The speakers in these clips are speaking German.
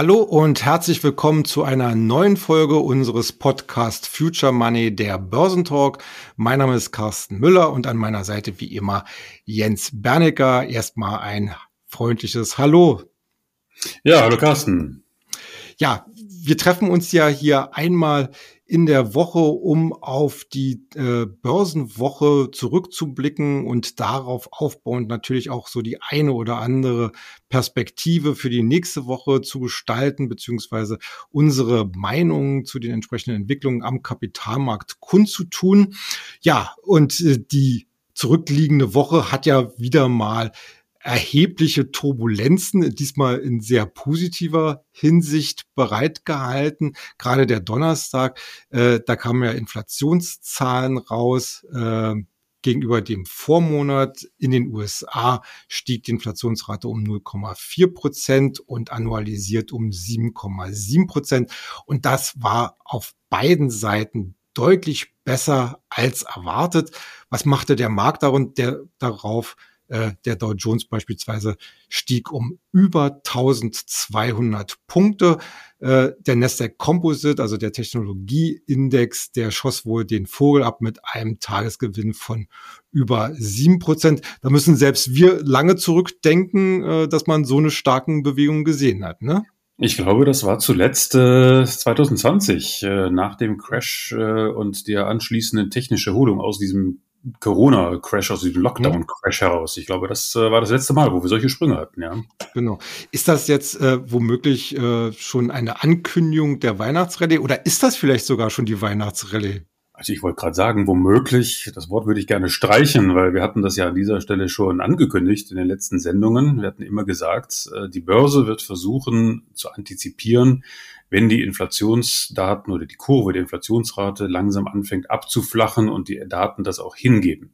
Hallo und herzlich willkommen zu einer neuen Folge unseres Podcast Future Money, der Börsentalk. Mein Name ist Carsten Müller und an meiner Seite wie immer Jens Bernecker. Erstmal ein freundliches Hallo. Ja, hallo Carsten. Ja, wir treffen uns ja hier einmal in der Woche, um auf die äh, Börsenwoche zurückzublicken und darauf aufbauend natürlich auch so die eine oder andere Perspektive für die nächste Woche zu gestalten, beziehungsweise unsere Meinungen zu den entsprechenden Entwicklungen am Kapitalmarkt kundzutun. Ja, und äh, die zurückliegende Woche hat ja wieder mal erhebliche Turbulenzen, diesmal in sehr positiver Hinsicht bereitgehalten. Gerade der Donnerstag, äh, da kamen ja Inflationszahlen raus. Äh, gegenüber dem Vormonat in den USA stieg die Inflationsrate um 0,4 Prozent und annualisiert um 7,7 Prozent. Und das war auf beiden Seiten deutlich besser als erwartet. Was machte der Markt darauf? Äh, der Dow Jones beispielsweise stieg um über 1200 Punkte. Äh, der Nasdaq Composite, also der Technologieindex, der schoss wohl den Vogel ab mit einem Tagesgewinn von über sieben Prozent. Da müssen selbst wir lange zurückdenken, äh, dass man so eine starken Bewegung gesehen hat. Ne? Ich glaube, das war zuletzt äh, 2020, äh, nach dem Crash äh, und der anschließenden technischen Erholung aus diesem Corona-Crash, aus diesem Lockdown-Crash heraus. Ich glaube, das äh, war das letzte Mal, wo wir solche Sprünge hatten, ja. Genau. Ist das jetzt äh, womöglich äh, schon eine Ankündigung der Weihnachtsrallye oder ist das vielleicht sogar schon die Weihnachtsrallye? Also ich wollte gerade sagen, womöglich, das Wort würde ich gerne streichen, weil wir hatten das ja an dieser Stelle schon angekündigt in den letzten Sendungen. Wir hatten immer gesagt, äh, die Börse wird versuchen zu antizipieren, wenn die Inflationsdaten oder die Kurve der Inflationsrate langsam anfängt abzuflachen und die Daten das auch hingeben.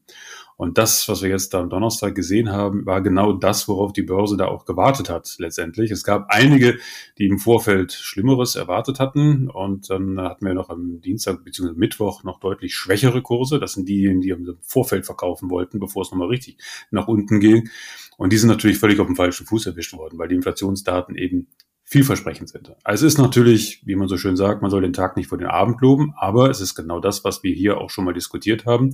Und das, was wir jetzt da am Donnerstag gesehen haben, war genau das, worauf die Börse da auch gewartet hat letztendlich. Es gab einige, die im Vorfeld Schlimmeres erwartet hatten. Und dann hatten wir noch am Dienstag bzw. Mittwoch noch deutlich schwächere Kurse. Das sind diejenigen, die im Vorfeld verkaufen wollten, bevor es nochmal richtig nach unten ging. Und die sind natürlich völlig auf dem falschen Fuß erwischt worden, weil die Inflationsdaten eben vielversprechend sind. Also es ist natürlich, wie man so schön sagt, man soll den Tag nicht vor den Abend loben, aber es ist genau das, was wir hier auch schon mal diskutiert haben.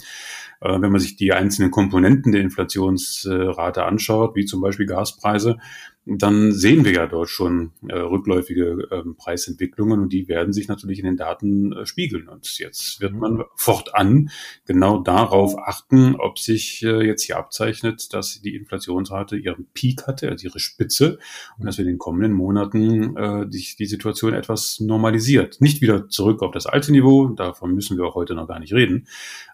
Äh, wenn man sich die einzelnen Komponenten der Inflationsrate anschaut, wie zum Beispiel Gaspreise, dann sehen wir ja dort schon äh, rückläufige äh, Preisentwicklungen und die werden sich natürlich in den Daten äh, spiegeln. Und jetzt wird man fortan genau darauf achten, ob sich äh, jetzt hier abzeichnet, dass die Inflationsrate ihren Peak hatte, also ihre Spitze, und dass wir in den kommenden Monaten äh, die, die Situation etwas normalisiert. Nicht wieder zurück auf das alte Niveau, davon müssen wir auch heute noch gar nicht reden,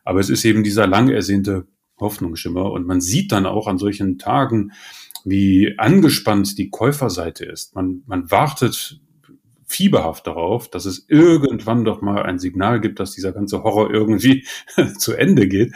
aber es ist eben dieser lang ersehnte Hoffnungsschimmer und man sieht dann auch an solchen Tagen, wie angespannt die Käuferseite ist. Man, man wartet fieberhaft darauf, dass es irgendwann doch mal ein Signal gibt, dass dieser ganze Horror irgendwie zu Ende geht.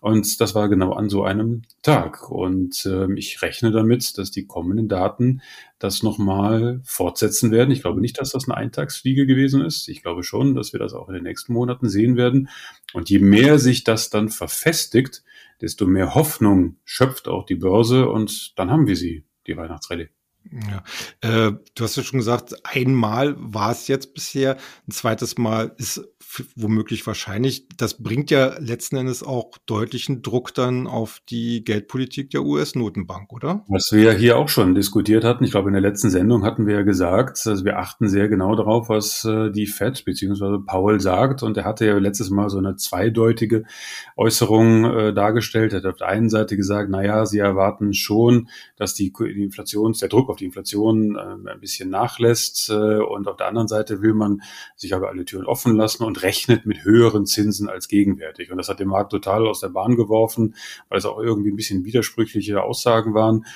Und das war genau an so einem Tag. Und äh, ich rechne damit, dass die kommenden Daten das nochmal fortsetzen werden. Ich glaube nicht, dass das eine Eintagsfliege gewesen ist. Ich glaube schon, dass wir das auch in den nächsten Monaten sehen werden. Und je mehr sich das dann verfestigt, desto mehr Hoffnung schöpft auch die Börse und dann haben wir sie, die Weihnachtsrallye. Ja. Äh, du hast ja schon gesagt, einmal war es jetzt bisher, ein zweites Mal ist womöglich wahrscheinlich. Das bringt ja letzten Endes auch deutlichen Druck dann auf die Geldpolitik der US-Notenbank, oder? Was wir hier auch schon diskutiert hatten, ich glaube in der letzten Sendung hatten wir ja gesagt, also wir achten sehr genau darauf, was äh, die Fed bzw. Paul sagt und er hatte ja letztes Mal so eine zweideutige Äußerung äh, dargestellt. Er hat auf der einen Seite gesagt, naja, sie erwarten schon, dass die Inflations, der Druck auf die Inflation äh, ein bisschen nachlässt äh, und auf der anderen Seite will man sich aber alle Türen offen lassen und rechnet mit höheren Zinsen als gegenwärtig. Und das hat den Markt total aus der Bahn geworfen, weil es auch irgendwie ein bisschen widersprüchliche Aussagen waren.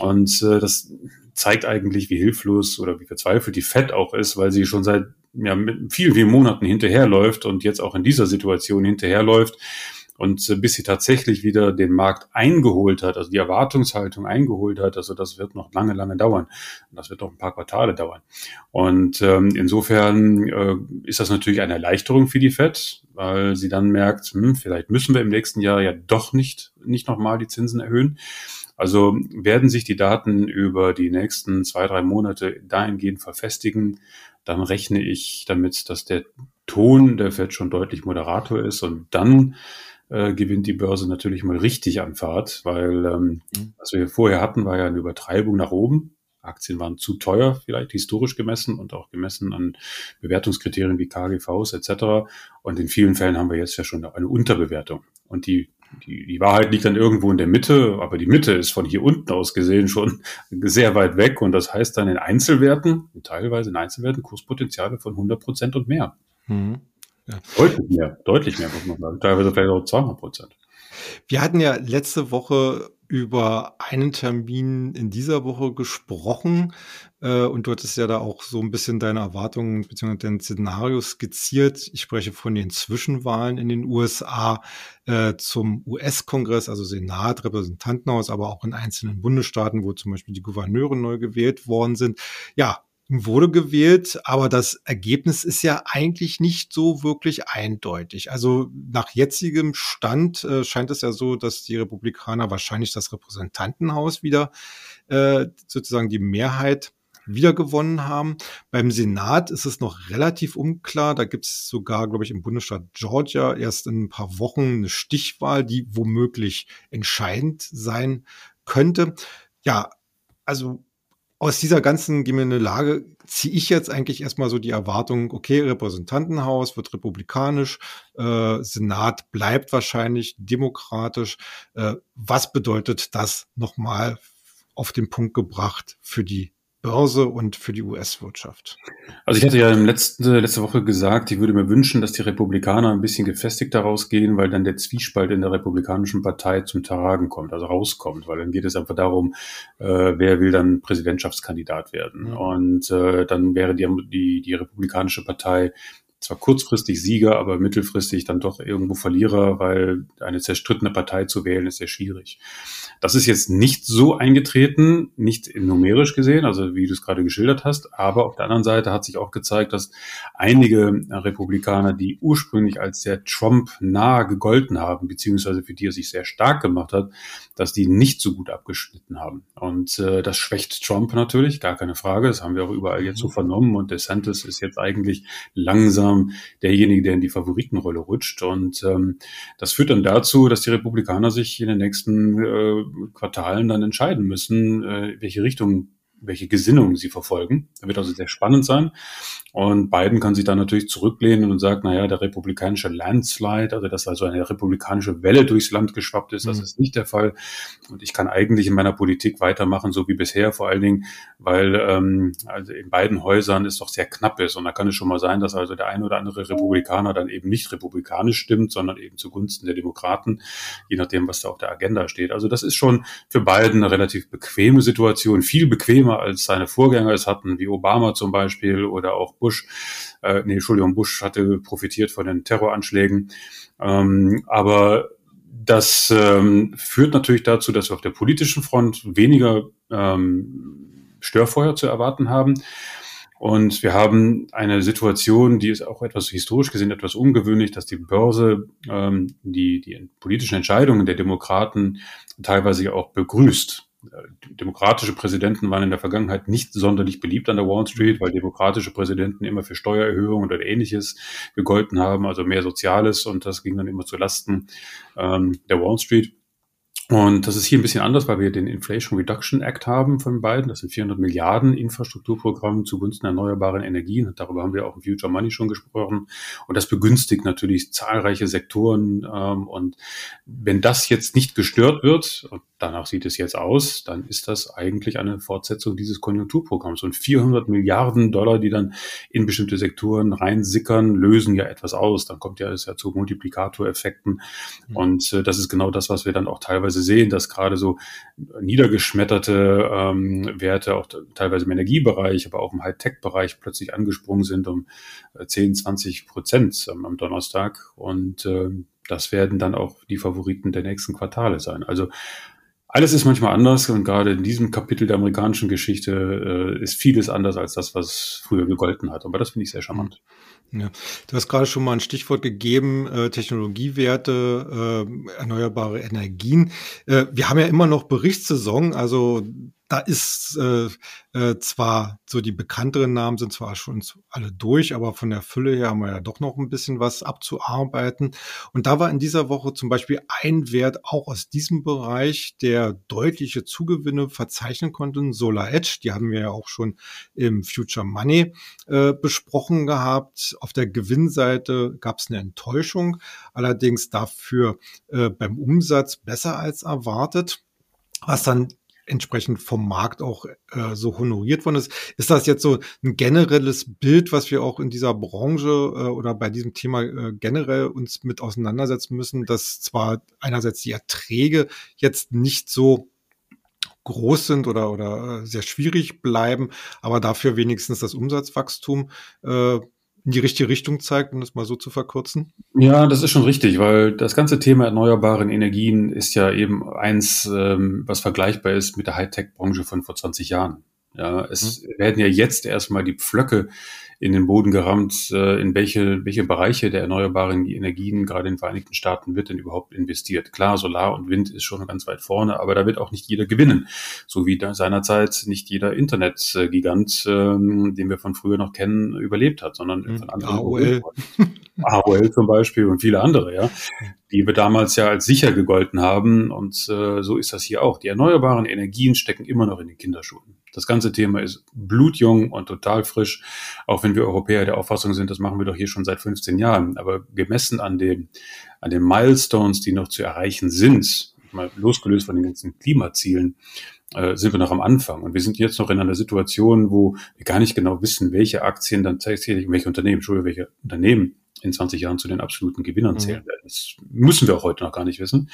Und äh, das zeigt eigentlich, wie hilflos oder wie verzweifelt die FED auch ist, weil sie schon seit ja, vielen, vielen Monaten hinterherläuft und jetzt auch in dieser Situation hinterherläuft und äh, bis sie tatsächlich wieder den Markt eingeholt hat, also die Erwartungshaltung eingeholt hat, also das wird noch lange, lange dauern. Das wird noch ein paar Quartale dauern. Und ähm, insofern äh, ist das natürlich eine Erleichterung für die FED, weil sie dann merkt, hm, vielleicht müssen wir im nächsten Jahr ja doch nicht, nicht nochmal die Zinsen erhöhen. Also werden sich die Daten über die nächsten zwei, drei Monate dahingehend verfestigen, dann rechne ich damit, dass der Ton der Fed schon deutlich moderator ist und dann äh, gewinnt die Börse natürlich mal richtig an Fahrt, weil ähm, mhm. was wir vorher hatten, war ja eine Übertreibung nach oben. Aktien waren zu teuer, vielleicht historisch gemessen und auch gemessen an Bewertungskriterien wie KGVs etc. Und in vielen Fällen haben wir jetzt ja schon eine Unterbewertung. Und die, die, die Wahrheit liegt dann irgendwo in der Mitte, aber die Mitte ist von hier unten aus gesehen schon sehr weit weg. Und das heißt dann in Einzelwerten, teilweise in Einzelwerten, Kurspotenziale von 100 Prozent und mehr. Mhm. Ja. Deutlich mehr, deutlich mehr, muss man sagen. Teilweise vielleicht auch 200 Prozent. Wir hatten ja letzte Woche über einen Termin in dieser Woche gesprochen äh, und du hattest ja da auch so ein bisschen deine Erwartungen bzw. dein Szenario skizziert. Ich spreche von den Zwischenwahlen in den USA äh, zum US-Kongress, also Senat, Repräsentantenhaus, aber auch in einzelnen Bundesstaaten, wo zum Beispiel die Gouverneure neu gewählt worden sind. Ja, wurde gewählt, aber das Ergebnis ist ja eigentlich nicht so wirklich eindeutig. Also nach jetzigem Stand äh, scheint es ja so, dass die Republikaner wahrscheinlich das Repräsentantenhaus wieder äh, sozusagen die Mehrheit wiedergewonnen haben. Beim Senat ist es noch relativ unklar. Da gibt es sogar, glaube ich, im Bundesstaat Georgia erst in ein paar Wochen eine Stichwahl, die womöglich entscheidend sein könnte. Ja, also aus dieser ganzen Lage ziehe ich jetzt eigentlich erstmal so die Erwartung, okay, Repräsentantenhaus wird republikanisch, äh, Senat bleibt wahrscheinlich demokratisch. Äh, was bedeutet das nochmal auf den Punkt gebracht für die Börse und für die US-Wirtschaft. Also ich hatte ja letzte, letzte Woche gesagt, ich würde mir wünschen, dass die Republikaner ein bisschen gefestigt daraus gehen, weil dann der Zwiespalt in der Republikanischen Partei zum Tragen kommt, also rauskommt, weil dann geht es einfach darum, äh, wer will dann Präsidentschaftskandidat werden. Mhm. Und äh, dann wäre die, die, die Republikanische Partei zwar kurzfristig Sieger, aber mittelfristig dann doch irgendwo Verlierer, weil eine zerstrittene Partei zu wählen ist sehr schwierig. Das ist jetzt nicht so eingetreten, nicht numerisch gesehen, also wie du es gerade geschildert hast, aber auf der anderen Seite hat sich auch gezeigt, dass einige Republikaner, die ursprünglich als sehr Trump nahe gegolten haben, beziehungsweise für die er sich sehr stark gemacht hat, dass die nicht so gut abgeschnitten haben. Und äh, das schwächt Trump natürlich, gar keine Frage. Das haben wir auch überall jetzt so mhm. vernommen. Und DeSantis ist jetzt eigentlich langsam derjenige, der in die Favoritenrolle rutscht. Und ähm, das führt dann dazu, dass die Republikaner sich in den nächsten äh, Quartalen dann entscheiden müssen, äh, welche Richtung welche Gesinnung sie verfolgen. Das wird also sehr spannend sein. Und Biden kann sich dann natürlich zurücklehnen und sagt, naja, der republikanische Landslide, also dass also eine republikanische Welle durchs Land geschwappt ist, das mhm. ist nicht der Fall. Und ich kann eigentlich in meiner Politik weitermachen, so wie bisher, vor allen Dingen, weil ähm, also in beiden Häusern es doch sehr knapp ist. Und da kann es schon mal sein, dass also der eine oder andere Republikaner dann eben nicht republikanisch stimmt, sondern eben zugunsten der Demokraten, je nachdem, was da auf der Agenda steht. Also das ist schon für Biden eine relativ bequeme Situation, viel bequemer als seine Vorgänger es hatten, wie Obama zum Beispiel oder auch Bush, äh, nee, Entschuldigung, Bush hatte profitiert von den Terroranschlägen. Ähm, aber das ähm, führt natürlich dazu, dass wir auf der politischen Front weniger ähm, Störfeuer zu erwarten haben. Und wir haben eine Situation, die ist auch etwas historisch gesehen etwas ungewöhnlich, dass die Börse ähm, die, die politischen Entscheidungen der Demokraten teilweise auch begrüßt demokratische Präsidenten waren in der Vergangenheit nicht sonderlich beliebt an der Wall Street, weil demokratische Präsidenten immer für Steuererhöhungen oder ähnliches gegolten haben, also mehr Soziales und das ging dann immer zu Lasten ähm, der Wall Street. Und das ist hier ein bisschen anders, weil wir den Inflation Reduction Act haben von beiden. Das sind 400 Milliarden Infrastrukturprogramme zugunsten erneuerbaren Energien. Darüber haben wir auch im Future Money schon gesprochen. Und das begünstigt natürlich zahlreiche Sektoren. Ähm, und wenn das jetzt nicht gestört wird, danach sieht es jetzt aus, dann ist das eigentlich eine Fortsetzung dieses Konjunkturprogramms. Und 400 Milliarden Dollar, die dann in bestimmte Sektoren reinsickern, lösen ja etwas aus. Dann kommt ja es ja zu Multiplikatoreffekten. Mhm. Und äh, das ist genau das, was wir dann auch teilweise sehen, dass gerade so niedergeschmetterte ähm, Werte auch teilweise im Energiebereich, aber auch im Hightech-Bereich plötzlich angesprungen sind um 10, äh, 20 Prozent ähm, am Donnerstag. Und äh, das werden dann auch die Favoriten der nächsten Quartale sein. Also alles ist manchmal anders und gerade in diesem Kapitel der amerikanischen Geschichte äh, ist vieles anders als das, was früher gegolten hat. Aber das finde ich sehr charmant. Ja, du hast gerade schon mal ein Stichwort gegeben, äh, Technologiewerte, äh, erneuerbare Energien. Äh, wir haben ja immer noch Berichtssaison, also da ist äh, äh, zwar so die bekannteren Namen sind zwar schon alle durch, aber von der Fülle her haben wir ja doch noch ein bisschen was abzuarbeiten. Und da war in dieser Woche zum Beispiel ein Wert auch aus diesem Bereich, der deutliche Zugewinne verzeichnen konnte, Solar Edge. Die haben wir ja auch schon im Future Money äh, besprochen gehabt. Auf der Gewinnseite gab es eine Enttäuschung, allerdings dafür äh, beim Umsatz besser als erwartet was dann entsprechend vom Markt auch äh, so honoriert worden ist. Ist das jetzt so ein generelles Bild, was wir auch in dieser Branche äh, oder bei diesem Thema äh, generell uns mit auseinandersetzen müssen, dass zwar einerseits die Erträge jetzt nicht so groß sind oder, oder äh, sehr schwierig bleiben, aber dafür wenigstens das Umsatzwachstum äh, in die richtige Richtung zeigt, um das mal so zu verkürzen? Ja, das ist schon richtig, weil das ganze Thema erneuerbaren Energien ist ja eben eins, ähm, was vergleichbar ist mit der Hightech-Branche von vor 20 Jahren. Ja, es mhm. werden ja jetzt erstmal die Pflöcke in den Boden gerammt, äh, in welche, welche Bereiche der erneuerbaren Energien gerade in den Vereinigten Staaten wird denn überhaupt investiert. Klar, Solar und Wind ist schon ganz weit vorne, aber da wird auch nicht jeder gewinnen. So wie da seinerzeit nicht jeder Internetgigant, ähm, den wir von früher noch kennen, überlebt hat, sondern mhm. von anderen. AOL. AOL zum Beispiel und viele andere, ja die wir damals ja als sicher gegolten haben. Und äh, so ist das hier auch. Die erneuerbaren Energien stecken immer noch in den Kinderschuhen. Das ganze Thema ist blutjung und total frisch, auch wenn wir Europäer der Auffassung sind, das machen wir doch hier schon seit 15 Jahren. Aber gemessen an den, an den Milestones, die noch zu erreichen sind, mal losgelöst von den ganzen Klimazielen, äh, sind wir noch am Anfang. Und wir sind jetzt noch in einer Situation, wo wir gar nicht genau wissen, welche Aktien dann tatsächlich, welche Unternehmen, Entschuldigung, welche Unternehmen in 20 Jahren zu den absoluten Gewinnern mhm. zählen werden. Das müssen wir auch heute noch gar nicht wissen.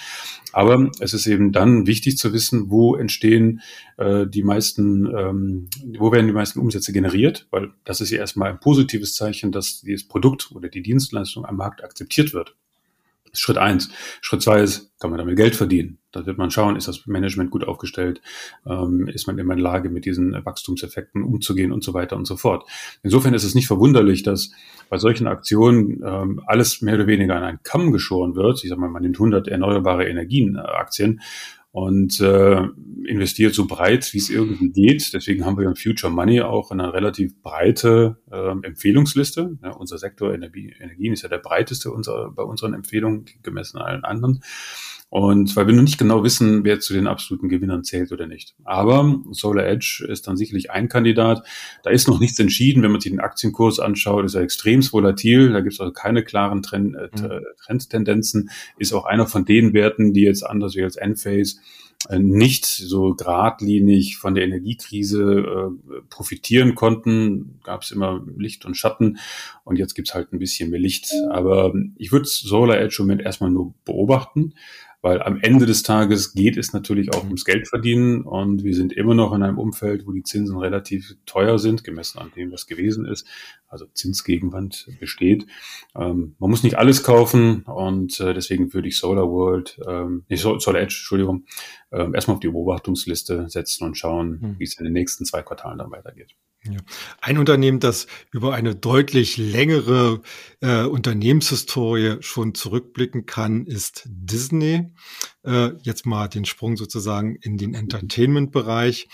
Aber es ist eben dann wichtig zu wissen, wo entstehen äh, die meisten, ähm, wo werden die meisten Umsätze generiert, weil das ist ja erstmal ein positives Zeichen, dass dieses Produkt oder die Dienstleistung am Markt akzeptiert wird. Schritt eins. Schritt zwei ist, kann man damit Geld verdienen? Da wird man schauen, ist das Management gut aufgestellt? Ähm, ist man immer in der Lage, mit diesen Wachstumseffekten umzugehen und so weiter und so fort. Insofern ist es nicht verwunderlich, dass bei solchen Aktionen ähm, alles mehr oder weniger an einen Kamm geschoren wird. Ich sag mal, man nimmt 100 erneuerbare Energienaktien und äh, investiert so breit, wie es irgendwie geht. Deswegen haben wir im Future Money auch eine relativ breite äh, Empfehlungsliste. Ja, unser Sektor Energie, Energien ist ja der breiteste unserer, bei unseren Empfehlungen gemessen allen anderen. Und weil wir noch nicht genau wissen, wer zu den absoluten Gewinnern zählt oder nicht. Aber Solar Edge ist dann sicherlich ein Kandidat. Da ist noch nichts entschieden. Wenn man sich den Aktienkurs anschaut, ist er extrem volatil. Da gibt es also keine klaren Trend, äh, mhm. Trendtendenzen. Ist auch einer von den Werten, die jetzt anders wie als Enphase nicht so geradlinig von der Energiekrise äh, profitieren konnten. Gab es immer Licht und Schatten und jetzt gibt's halt ein bisschen mehr Licht. Aber ich würde Solar Edge im Moment erstmal nur beobachten weil am Ende des Tages geht es natürlich auch ums Geld verdienen und wir sind immer noch in einem Umfeld, wo die Zinsen relativ teuer sind, gemessen an dem, was gewesen ist. Also Zinsgegenwand besteht. Ähm, man muss nicht alles kaufen und äh, deswegen würde ich Solar World, ähm, nicht Solar Edge, Entschuldigung, ähm, erstmal auf die Beobachtungsliste setzen und schauen, hm. wie es in den nächsten zwei Quartalen dann weitergeht. Ja. Ein Unternehmen, das über eine deutlich längere äh, Unternehmenshistorie schon zurückblicken kann, ist Disney. Äh, jetzt mal den Sprung sozusagen in den Entertainment-Bereich.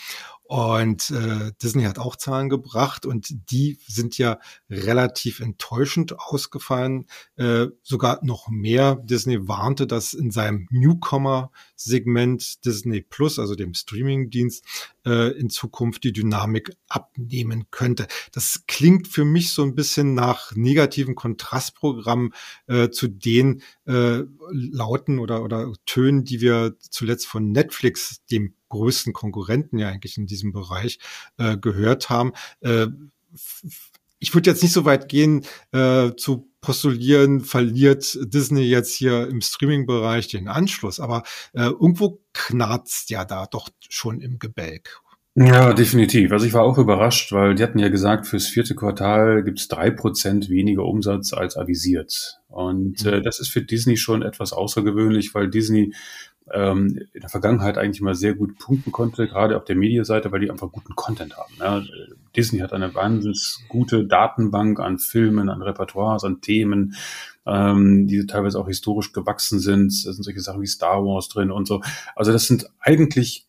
Und äh, Disney hat auch Zahlen gebracht und die sind ja relativ enttäuschend ausgefallen. Äh, sogar noch mehr. Disney warnte, dass in seinem Newcomer-Segment Disney Plus, also dem Streaming-Dienst, äh, in Zukunft die Dynamik abnehmen könnte. Das klingt für mich so ein bisschen nach negativen Kontrastprogrammen äh, zu den äh, Lauten oder, oder Tönen, die wir zuletzt von Netflix, dem größten Konkurrenten ja eigentlich in diesem Bereich äh, gehört haben. Äh, ich würde jetzt nicht so weit gehen, äh, zu postulieren, verliert Disney jetzt hier im Streaming-Bereich den Anschluss, aber äh, irgendwo knarzt ja da doch schon im Gebälk. Ja, definitiv. Also ich war auch überrascht, weil die hatten ja gesagt, fürs vierte Quartal gibt es drei Prozent weniger Umsatz als avisiert. Und äh, mhm. das ist für Disney schon etwas außergewöhnlich, weil Disney ähm, in der Vergangenheit eigentlich immer sehr gut punkten konnte, gerade auf der Medienseite, weil die einfach guten Content haben. Ja. Disney hat eine wahnsinnig gute Datenbank an Filmen, an Repertoires, an Themen, ähm, die teilweise auch historisch gewachsen sind. Da sind solche Sachen wie Star Wars drin und so. Also das sind eigentlich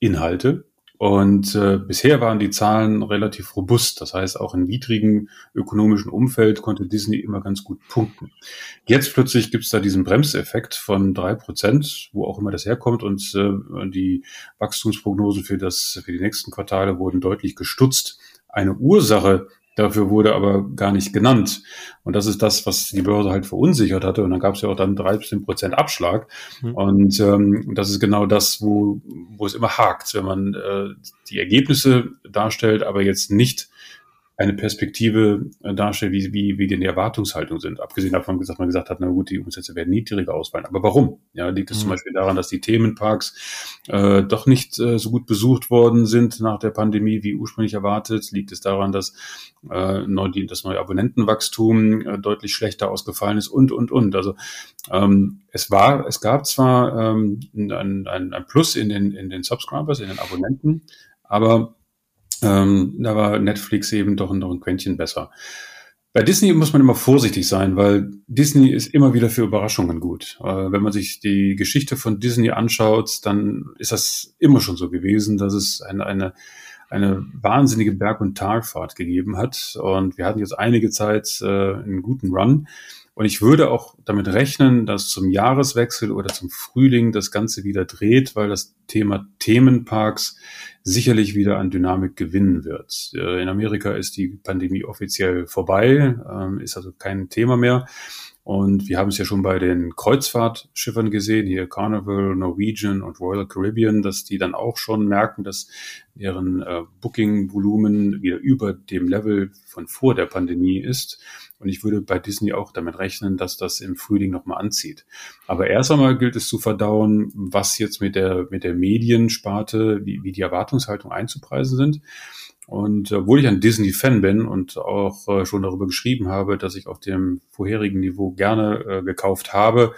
Qualitätsinhalte, und äh, bisher waren die Zahlen relativ robust. Das heißt, auch in widrigen ökonomischen Umfeld konnte Disney immer ganz gut punkten. Jetzt plötzlich gibt es da diesen Bremseffekt von drei Prozent, wo auch immer das herkommt. Und äh, die Wachstumsprognosen für, das, für die nächsten Quartale wurden deutlich gestutzt. Eine Ursache Dafür wurde aber gar nicht genannt. Und das ist das, was die Börse halt verunsichert hatte. Und dann gab es ja auch dann 13 Prozent Abschlag. Mhm. Und ähm, das ist genau das, wo, wo es immer hakt, wenn man äh, die Ergebnisse darstellt, aber jetzt nicht eine Perspektive äh, darstellt, wie, wie, wie denn die Erwartungshaltung sind. Abgesehen davon, dass man gesagt hat, na gut, die Umsätze werden niedriger ausfallen. Aber warum? Ja, liegt es mhm. zum Beispiel daran, dass die Themenparks äh, doch nicht äh, so gut besucht worden sind nach der Pandemie wie ursprünglich erwartet? Liegt es daran, dass äh, neu, das neue Abonnentenwachstum äh, deutlich schlechter ausgefallen ist und, und, und. Also ähm, es war, es gab zwar ähm, ein, ein, ein Plus in den, in den Subscribers, in den Abonnenten, aber ähm, da war Netflix eben doch noch ein Quäntchen besser. Bei Disney muss man immer vorsichtig sein, weil Disney ist immer wieder für Überraschungen gut. Äh, wenn man sich die Geschichte von Disney anschaut, dann ist das immer schon so gewesen, dass es eine, eine, eine wahnsinnige Berg- und Talfahrt gegeben hat. Und wir hatten jetzt einige Zeit äh, einen guten Run. Und ich würde auch damit rechnen, dass zum Jahreswechsel oder zum Frühling das Ganze wieder dreht, weil das Thema Themenparks sicherlich wieder an Dynamik gewinnen wird. Äh, in Amerika ist die Pandemie offiziell vorbei, ähm, ist also kein Thema mehr. Und wir haben es ja schon bei den Kreuzfahrtschiffern gesehen, hier Carnival, Norwegian und Royal Caribbean, dass die dann auch schon merken, dass deren äh, Booking-Volumen wieder über dem Level von vor der Pandemie ist. Und ich würde bei Disney auch damit rechnen, dass das im Frühling nochmal anzieht. Aber erst einmal gilt es zu verdauen, was jetzt mit der, mit der Mediensparte, wie, wie die Erwartungshaltung einzupreisen sind. Und obwohl ich ein Disney-Fan bin und auch äh, schon darüber geschrieben habe, dass ich auf dem vorherigen Niveau gerne äh, gekauft habe,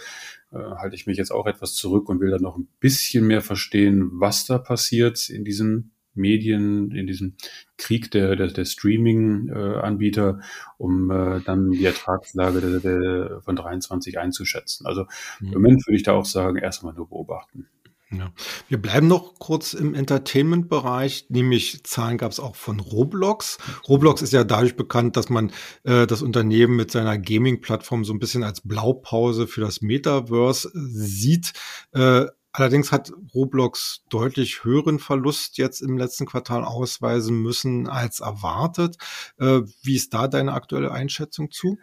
äh, halte ich mich jetzt auch etwas zurück und will dann noch ein bisschen mehr verstehen, was da passiert in diesem Medien, in diesem Krieg der, der, der Streaming-Anbieter, um äh, dann die Ertragslage der, der, von 23 einzuschätzen. Also mhm. im Moment würde ich da auch sagen, erstmal nur beobachten. Ja. Wir bleiben noch kurz im Entertainment-Bereich, nämlich Zahlen gab es auch von Roblox. Roblox ist ja dadurch bekannt, dass man äh, das Unternehmen mit seiner Gaming-Plattform so ein bisschen als Blaupause für das Metaverse sieht. Äh, Allerdings hat Roblox deutlich höheren Verlust jetzt im letzten Quartal ausweisen müssen als erwartet. Äh, wie ist da deine aktuelle Einschätzung zu?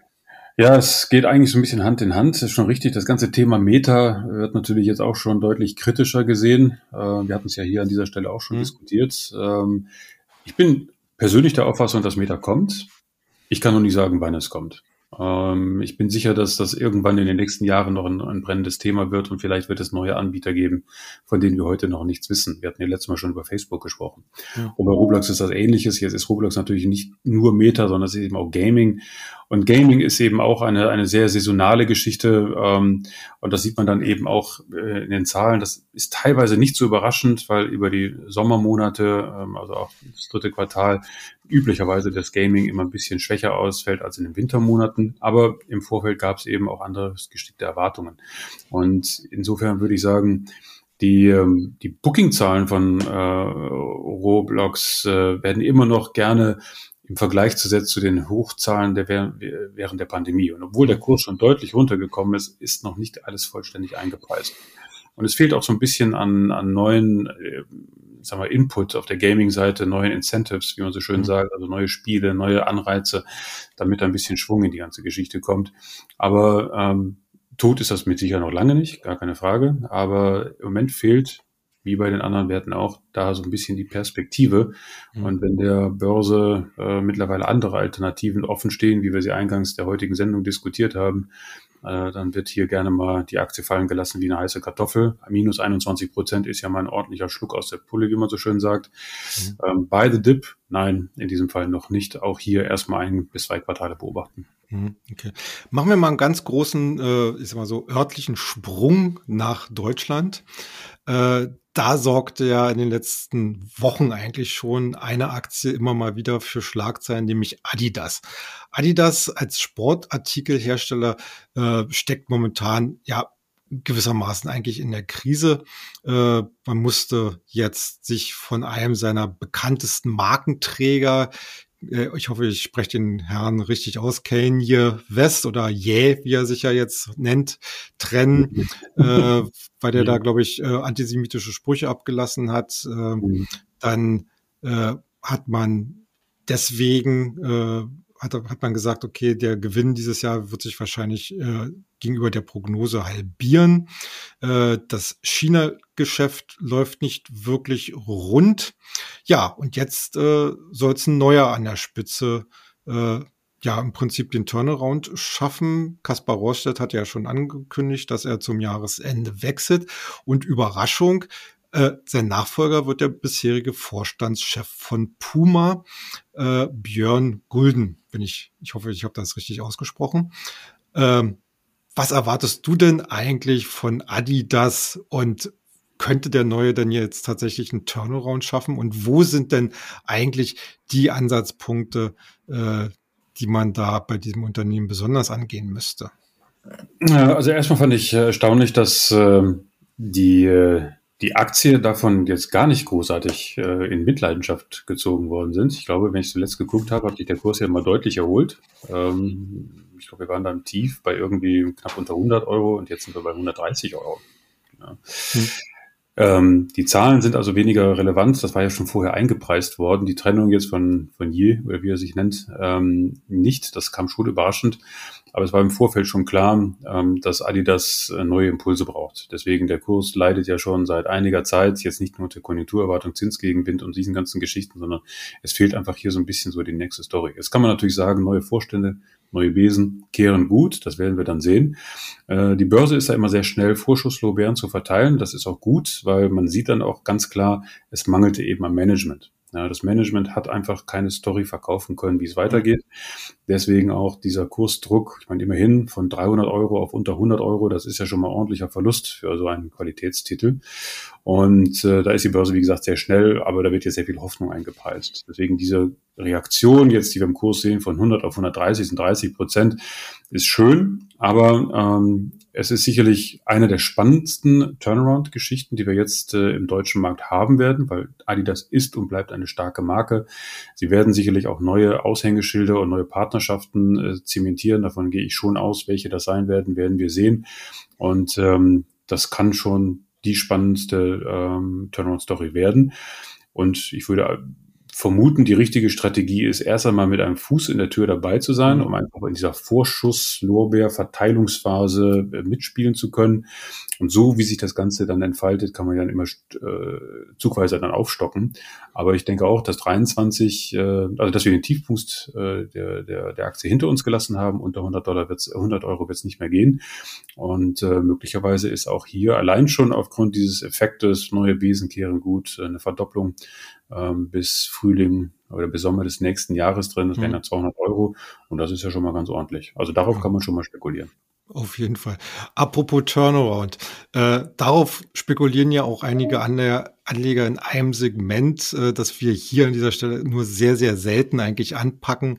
Ja, es geht eigentlich so ein bisschen Hand in Hand. Das ist schon richtig. Das ganze Thema Meta wird natürlich jetzt auch schon deutlich kritischer gesehen. Äh, wir hatten es ja hier an dieser Stelle auch schon mhm. diskutiert. Ähm, ich bin persönlich der Auffassung, dass Meta kommt. Ich kann noch nicht sagen, wann es kommt. Ähm, ich bin sicher, dass das irgendwann in den nächsten Jahren noch ein, ein, brennendes Thema wird und vielleicht wird es neue Anbieter geben, von denen wir heute noch nichts wissen. Wir hatten ja letztes Mal schon über Facebook gesprochen. Ja. Und bei Roblox ist das ähnliches. Jetzt ist Roblox natürlich nicht nur Meta, sondern es ist eben auch Gaming. Und Gaming ist eben auch eine, eine sehr saisonale Geschichte. Ähm, und das sieht man dann eben auch äh, in den Zahlen. Das ist teilweise nicht so überraschend, weil über die Sommermonate, ähm, also auch das dritte Quartal, üblicherweise das Gaming immer ein bisschen schwächer ausfällt als in den Wintermonaten. Aber im Vorfeld gab es eben auch andere gestickte Erwartungen. Und insofern würde ich sagen, die, ähm, die Booking-Zahlen von äh, Roblox äh, werden immer noch gerne im Vergleich zu zu den Hochzahlen der, während der Pandemie. Und obwohl der Kurs schon deutlich runtergekommen ist, ist noch nicht alles vollständig eingepreist. Und es fehlt auch so ein bisschen an, an neuen, äh, sagen wir, Input auf der Gaming-Seite, neuen Incentives, wie man so schön mhm. sagt, also neue Spiele, neue Anreize, damit ein bisschen Schwung in die ganze Geschichte kommt. Aber ähm, tot ist das mit sicher noch lange nicht, gar keine Frage. Aber im Moment fehlt, wie bei den anderen Werten auch, da so ein bisschen die Perspektive. Mhm. Und wenn der Börse äh, mittlerweile andere Alternativen offen stehen, wie wir sie eingangs der heutigen Sendung diskutiert haben, äh, dann wird hier gerne mal die Aktie fallen gelassen wie eine heiße Kartoffel. Minus 21 Prozent ist ja mal ein ordentlicher Schluck aus der Pulle, wie man so schön sagt. Mhm. Ähm, by the dip, nein, in diesem Fall noch nicht. Auch hier erstmal ein bis zwei Quartale beobachten. Mhm, okay. Machen wir mal einen ganz großen, äh, ich sag mal so, örtlichen Sprung nach Deutschland. Äh, da sorgte ja in den letzten Wochen eigentlich schon eine Aktie immer mal wieder für Schlagzeilen, nämlich Adidas. Adidas als Sportartikelhersteller äh, steckt momentan ja gewissermaßen eigentlich in der Krise. Äh, man musste jetzt sich von einem seiner bekanntesten Markenträger ich hoffe, ich spreche den Herrn richtig aus, Kanye West oder Ye, wie er sich ja jetzt nennt, trennen, äh, weil der da, glaube ich, äh, antisemitische Sprüche abgelassen hat. Äh, mhm. Dann äh, hat man deswegen äh, hat, hat man gesagt, okay, der Gewinn dieses Jahr wird sich wahrscheinlich äh, gegenüber der Prognose halbieren. Äh, das China-Geschäft läuft nicht wirklich rund. Ja, und jetzt äh, soll es ein neuer an der Spitze äh, ja im Prinzip den Turnaround schaffen. Kaspar Rohrstedt hat ja schon angekündigt, dass er zum Jahresende wechselt. Und Überraschung, äh, sein Nachfolger wird der bisherige Vorstandschef von Puma, äh, Björn Gulden. Bin ich, ich hoffe, ich habe das richtig ausgesprochen. Ähm, was erwartest du denn eigentlich von Adidas und könnte der Neue denn jetzt tatsächlich einen Turnaround schaffen? Und wo sind denn eigentlich die Ansatzpunkte, äh, die man da bei diesem Unternehmen besonders angehen müsste? Also erstmal fand ich erstaunlich, dass äh, die äh, die Aktie davon jetzt gar nicht großartig äh, in Mitleidenschaft gezogen worden sind. Ich glaube, wenn ich zuletzt geguckt habe, hat sich der Kurs ja mal deutlich erholt. Ähm, ich glaube, wir waren dann tief bei irgendwie knapp unter 100 Euro und jetzt sind wir bei 130 Euro. Ja. Hm. Ähm, die Zahlen sind also weniger relevant. Das war ja schon vorher eingepreist worden. Die Trennung jetzt von, von Yi, oder wie er sich nennt, ähm, nicht. Das kam schon überraschend. Aber es war im Vorfeld schon klar, ähm, dass Adidas äh, neue Impulse braucht. Deswegen der Kurs leidet ja schon seit einiger Zeit jetzt nicht nur der Konjunkturerwartung, Zinsgegenwind und diesen ganzen Geschichten, sondern es fehlt einfach hier so ein bisschen so die nächste Story. Jetzt kann man natürlich sagen, neue Vorstände, neue Besen kehren gut, das werden wir dann sehen. Äh, die Börse ist da immer sehr schnell, Vorschusslorbeeren zu verteilen. Das ist auch gut, weil man sieht dann auch ganz klar, es mangelte eben am Management. Ja, das Management hat einfach keine Story verkaufen können, wie es weitergeht. Deswegen auch dieser Kursdruck. Ich meine, immerhin von 300 Euro auf unter 100 Euro, das ist ja schon mal ordentlicher Verlust für so einen Qualitätstitel. Und äh, da ist die Börse, wie gesagt, sehr schnell, aber da wird jetzt sehr viel Hoffnung eingepreist. Deswegen diese Reaktion jetzt, die wir im Kurs sehen, von 100 auf 130 sind 30 Prozent, ist schön, aber ähm, es ist sicherlich eine der spannendsten Turnaround-Geschichten, die wir jetzt äh, im deutschen Markt haben werden, weil Adidas ist und bleibt eine starke Marke. Sie werden sicherlich auch neue Aushängeschilder und neue Partnerschaften äh, zementieren. Davon gehe ich schon aus. Welche das sein werden, werden wir sehen. Und ähm, das kann schon die spannendste ähm, Turnaround-Story werden. Und ich würde vermuten, die richtige Strategie ist, erst einmal mit einem Fuß in der Tür dabei zu sein, mhm. um einfach in dieser Vorschuss-Lorbeer-Verteilungsphase äh, mitspielen zu können. Und so, wie sich das Ganze dann entfaltet, kann man dann immer äh, zugweise dann aufstocken. Aber ich denke auch, dass 23, äh, also dass wir den Tiefpunkt äh, der, der, der Aktie hinter uns gelassen haben, unter 100 Dollar wird's, 100 Euro wird es nicht mehr gehen. Und äh, möglicherweise ist auch hier allein schon aufgrund dieses Effektes neue Besen kehren gut, eine Verdopplung ähm, bis Frühling oder bis Sommer des nächsten Jahres drin. Das wären dann 200 Euro und das ist ja schon mal ganz ordentlich. Also darauf kann man schon mal spekulieren. Auf jeden Fall. Apropos Turnaround. Äh, darauf spekulieren ja auch einige Anleger, Anleger in einem Segment, äh, das wir hier an dieser Stelle nur sehr, sehr selten eigentlich anpacken.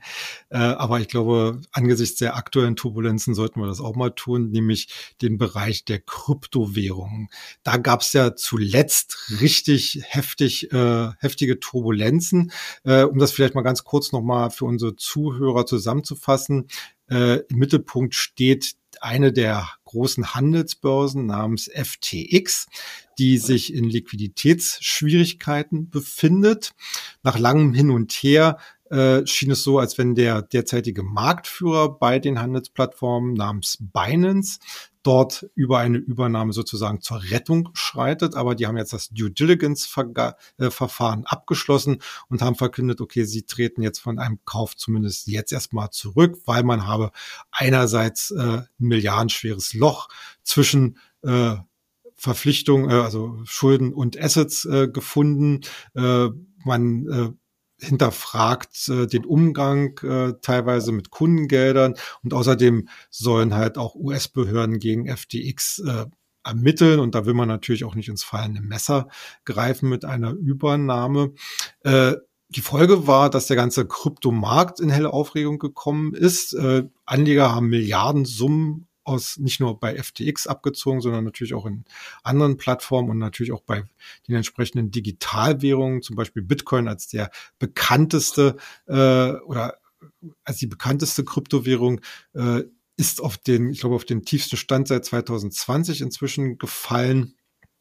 Äh, aber ich glaube, angesichts der aktuellen Turbulenzen sollten wir das auch mal tun, nämlich den Bereich der Kryptowährungen. Da gab es ja zuletzt richtig heftig, äh, heftige Turbulenzen. Äh, um das vielleicht mal ganz kurz nochmal für unsere Zuhörer zusammenzufassen. Äh, Im Mittelpunkt steht eine der großen Handelsbörsen namens FTX, die sich in Liquiditätsschwierigkeiten befindet. Nach langem Hin und Her äh, schien es so, als wenn der derzeitige Marktführer bei den Handelsplattformen namens Binance dort über eine Übernahme sozusagen zur Rettung schreitet. Aber die haben jetzt das Due Diligence-Verfahren äh, abgeschlossen und haben verkündet, okay, sie treten jetzt von einem Kauf zumindest jetzt erstmal zurück, weil man habe einerseits äh, ein milliardenschweres Loch zwischen äh, Verpflichtungen, äh, also Schulden und Assets äh, gefunden. Äh, man äh, hinterfragt äh, den Umgang äh, teilweise mit Kundengeldern und außerdem sollen halt auch US-Behörden gegen FTX äh, ermitteln und da will man natürlich auch nicht ins fallende Messer greifen mit einer Übernahme. Äh, die Folge war, dass der ganze Kryptomarkt in helle Aufregung gekommen ist. Äh, Anleger haben Milliardensummen aus nicht nur bei FTX abgezogen, sondern natürlich auch in anderen Plattformen und natürlich auch bei den entsprechenden Digitalwährungen, zum Beispiel Bitcoin als der bekannteste äh, oder als die bekannteste Kryptowährung äh, ist auf den, ich glaube, auf den tiefsten Stand seit 2020 inzwischen gefallen.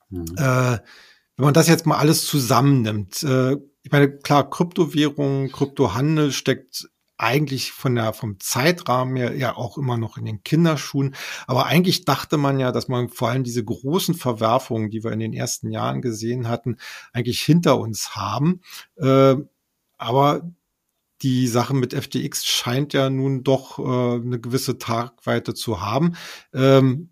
Mhm. Äh, wenn man das jetzt mal alles zusammennimmt, äh, ich meine, klar, Kryptowährung, Kryptohandel steckt eigentlich von der, vom Zeitrahmen her ja auch immer noch in den Kinderschuhen. Aber eigentlich dachte man ja, dass man vor allem diese großen Verwerfungen, die wir in den ersten Jahren gesehen hatten, eigentlich hinter uns haben. Äh, aber die Sache mit FTX scheint ja nun doch äh, eine gewisse Tagweite zu haben. Ähm,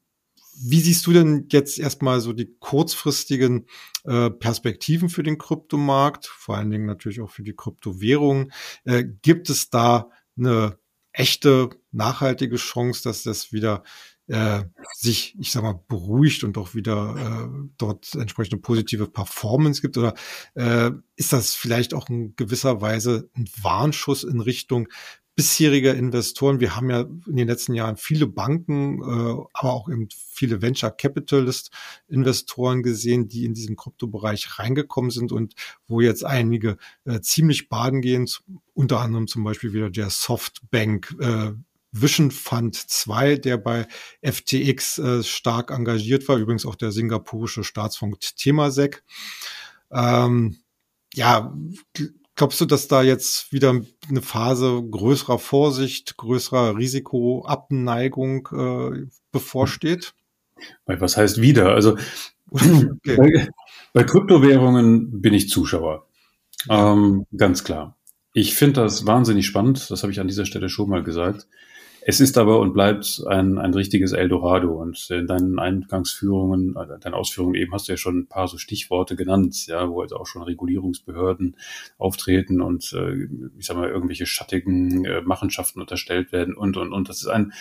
wie siehst du denn jetzt erstmal so die kurzfristigen äh, Perspektiven für den Kryptomarkt, vor allen Dingen natürlich auch für die Kryptowährungen? Äh, gibt es da eine echte, nachhaltige Chance, dass das wieder äh, sich, ich sag mal, beruhigt und auch wieder äh, dort entsprechende positive Performance gibt? Oder äh, ist das vielleicht auch in gewisser Weise ein Warnschuss in Richtung, bisheriger Investoren. Wir haben ja in den letzten Jahren viele Banken, äh, aber auch eben viele Venture Capitalist Investoren gesehen, die in diesem Kryptobereich reingekommen sind und wo jetzt einige äh, ziemlich baden gehen, unter anderem zum Beispiel wieder der Softbank äh, Vision Fund 2, der bei FTX äh, stark engagiert war, übrigens auch der singapurische Staatsfonds Temasek. Ähm, ja, Glaubst du, dass da jetzt wieder eine Phase größerer Vorsicht, größerer Risikoabneigung äh, bevorsteht? Was heißt wieder? Also okay. bei, bei, Kryptowährungen bin ich Zuschauer. Ähm, ganz klar. Ich finde das wahnsinnig spannend. Das habe ich an dieser Stelle schon mal gesagt. Es ist aber und bleibt ein, ein richtiges Eldorado. Und in deinen Eingangsführungen, äh, deinen Ausführungen eben hast du ja schon ein paar so Stichworte genannt, ja, wo jetzt auch schon Regulierungsbehörden auftreten und äh, ich sag mal irgendwelche schattigen äh, Machenschaften unterstellt werden und und und. Das ist ein,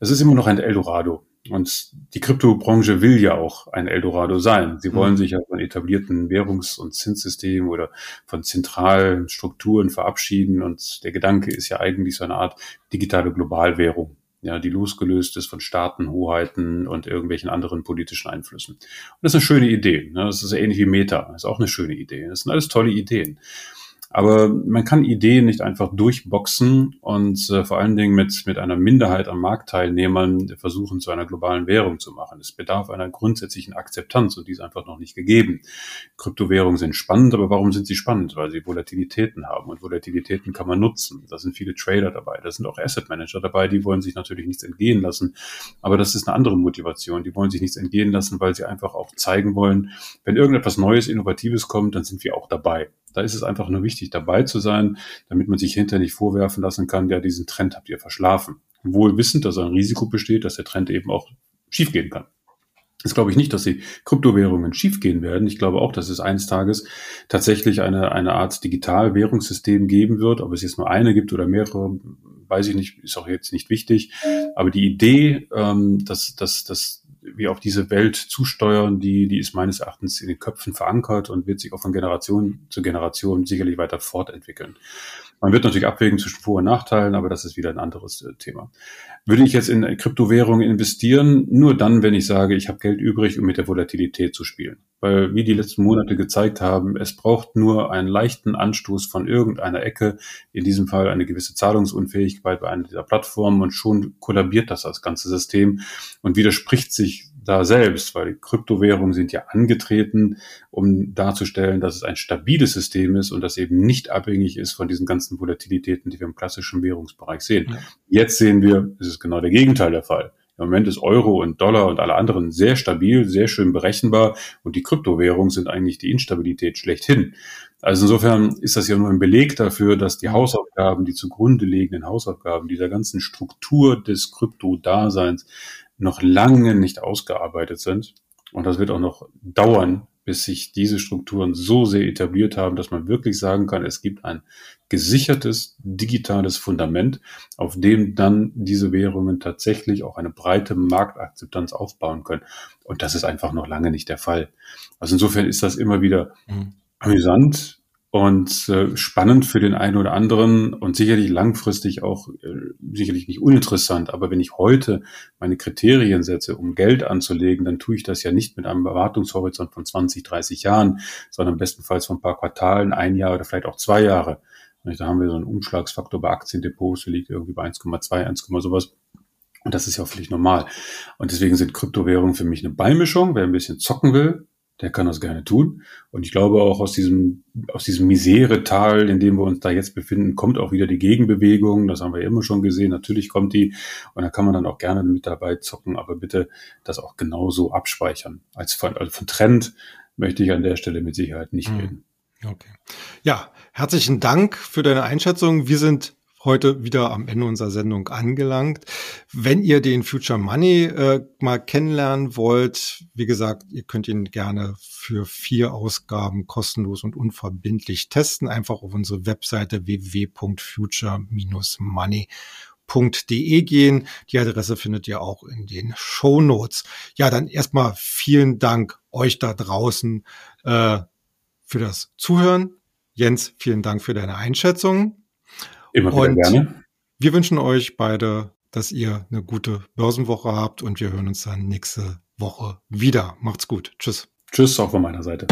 das ist immer noch ein Eldorado. Und die Kryptobranche will ja auch ein Eldorado sein. Sie wollen mhm. sich ja von etablierten Währungs- und Zinssystemen oder von zentralen Strukturen verabschieden. Und der Gedanke ist ja eigentlich so eine Art digitale Globalwährung, ja, die losgelöst ist von Staaten, Hoheiten und irgendwelchen anderen politischen Einflüssen. Und das ist eine schöne Idee. Ne? Das ist ähnlich wie Meta. Das ist auch eine schöne Idee. Das sind alles tolle Ideen. Aber man kann Ideen nicht einfach durchboxen und äh, vor allen Dingen mit, mit einer Minderheit an Marktteilnehmern versuchen, zu einer globalen Währung zu machen. Es bedarf einer grundsätzlichen Akzeptanz und die ist einfach noch nicht gegeben. Kryptowährungen sind spannend, aber warum sind sie spannend? Weil sie Volatilitäten haben und Volatilitäten kann man nutzen. Da sind viele Trader dabei, da sind auch Asset Manager dabei, die wollen sich natürlich nichts entgehen lassen. Aber das ist eine andere Motivation. Die wollen sich nichts entgehen lassen, weil sie einfach auch zeigen wollen, wenn irgendetwas Neues, Innovatives kommt, dann sind wir auch dabei. Da ist es einfach nur wichtig, dabei zu sein, damit man sich hinterher nicht vorwerfen lassen kann, ja, diesen Trend habt ihr verschlafen. Wohl wissend, dass ein Risiko besteht, dass der Trend eben auch schiefgehen kann. Das glaube ich nicht, dass die Kryptowährungen schiefgehen werden. Ich glaube auch, dass es eines Tages tatsächlich eine, eine Art Digitalwährungssystem geben wird. Ob es jetzt nur eine gibt oder mehrere, weiß ich nicht, ist auch jetzt nicht wichtig. Aber die Idee, ähm, dass, dass, dass wir auf diese Welt zusteuern, die, die ist meines Erachtens in den Köpfen verankert und wird sich auch von Generation zu Generation sicherlich weiter fortentwickeln. Man wird natürlich abwägen zwischen Vor- und Nachteilen, aber das ist wieder ein anderes äh, Thema. Würde ich jetzt in Kryptowährungen investieren? Nur dann, wenn ich sage, ich habe Geld übrig, um mit der Volatilität zu spielen. Weil, wie die letzten Monate gezeigt haben, es braucht nur einen leichten Anstoß von irgendeiner Ecke, in diesem Fall eine gewisse Zahlungsunfähigkeit bei einer dieser Plattformen und schon kollabiert das das ganze System und widerspricht sich da selbst, weil die Kryptowährungen sind ja angetreten, um darzustellen, dass es ein stabiles System ist und das eben nicht abhängig ist von diesen ganzen Volatilitäten, die wir im klassischen Währungsbereich sehen. Ja. Jetzt sehen wir, es ist genau der Gegenteil der Fall. Im Moment ist Euro und Dollar und alle anderen sehr stabil, sehr schön berechenbar und die Kryptowährungen sind eigentlich die Instabilität schlechthin. Also insofern ist das ja nur ein Beleg dafür, dass die Hausaufgaben, die zugrunde liegenden Hausaufgaben dieser ganzen Struktur des Krypto-Daseins noch lange nicht ausgearbeitet sind. Und das wird auch noch dauern, bis sich diese Strukturen so sehr etabliert haben, dass man wirklich sagen kann, es gibt ein gesichertes digitales Fundament, auf dem dann diese Währungen tatsächlich auch eine breite Marktakzeptanz aufbauen können. Und das ist einfach noch lange nicht der Fall. Also insofern ist das immer wieder mhm amüsant und äh, spannend für den einen oder anderen und sicherlich langfristig auch äh, sicherlich nicht uninteressant. Aber wenn ich heute meine Kriterien setze, um Geld anzulegen, dann tue ich das ja nicht mit einem Erwartungshorizont von 20, 30 Jahren, sondern bestenfalls von ein paar Quartalen, ein Jahr oder vielleicht auch zwei Jahre. Da haben wir so einen Umschlagsfaktor bei Aktiendepots, der liegt irgendwie bei 1,2, 1, sowas. Und das ist ja auch völlig normal. Und deswegen sind Kryptowährungen für mich eine Beimischung. Wer ein bisschen zocken will, der kann das gerne tun. Und ich glaube auch aus diesem, aus diesem Miseretal, in dem wir uns da jetzt befinden, kommt auch wieder die Gegenbewegung. Das haben wir immer schon gesehen. Natürlich kommt die. Und da kann man dann auch gerne mit dabei zocken. Aber bitte das auch genauso abspeichern. Als von, also von Trend möchte ich an der Stelle mit Sicherheit nicht mhm. reden. Okay. Ja, herzlichen Dank für deine Einschätzung. Wir sind heute wieder am Ende unserer Sendung angelangt. Wenn ihr den Future Money äh, mal kennenlernen wollt, wie gesagt, ihr könnt ihn gerne für vier Ausgaben kostenlos und unverbindlich testen. Einfach auf unsere Webseite www.future-money.de gehen. Die Adresse findet ihr auch in den Show Notes. Ja, dann erstmal vielen Dank euch da draußen äh, für das Zuhören. Jens, vielen Dank für deine Einschätzung. Immer wieder und gerne. Wir wünschen euch beide, dass ihr eine gute Börsenwoche habt und wir hören uns dann nächste Woche wieder. Macht's gut. Tschüss. Tschüss auch von meiner Seite.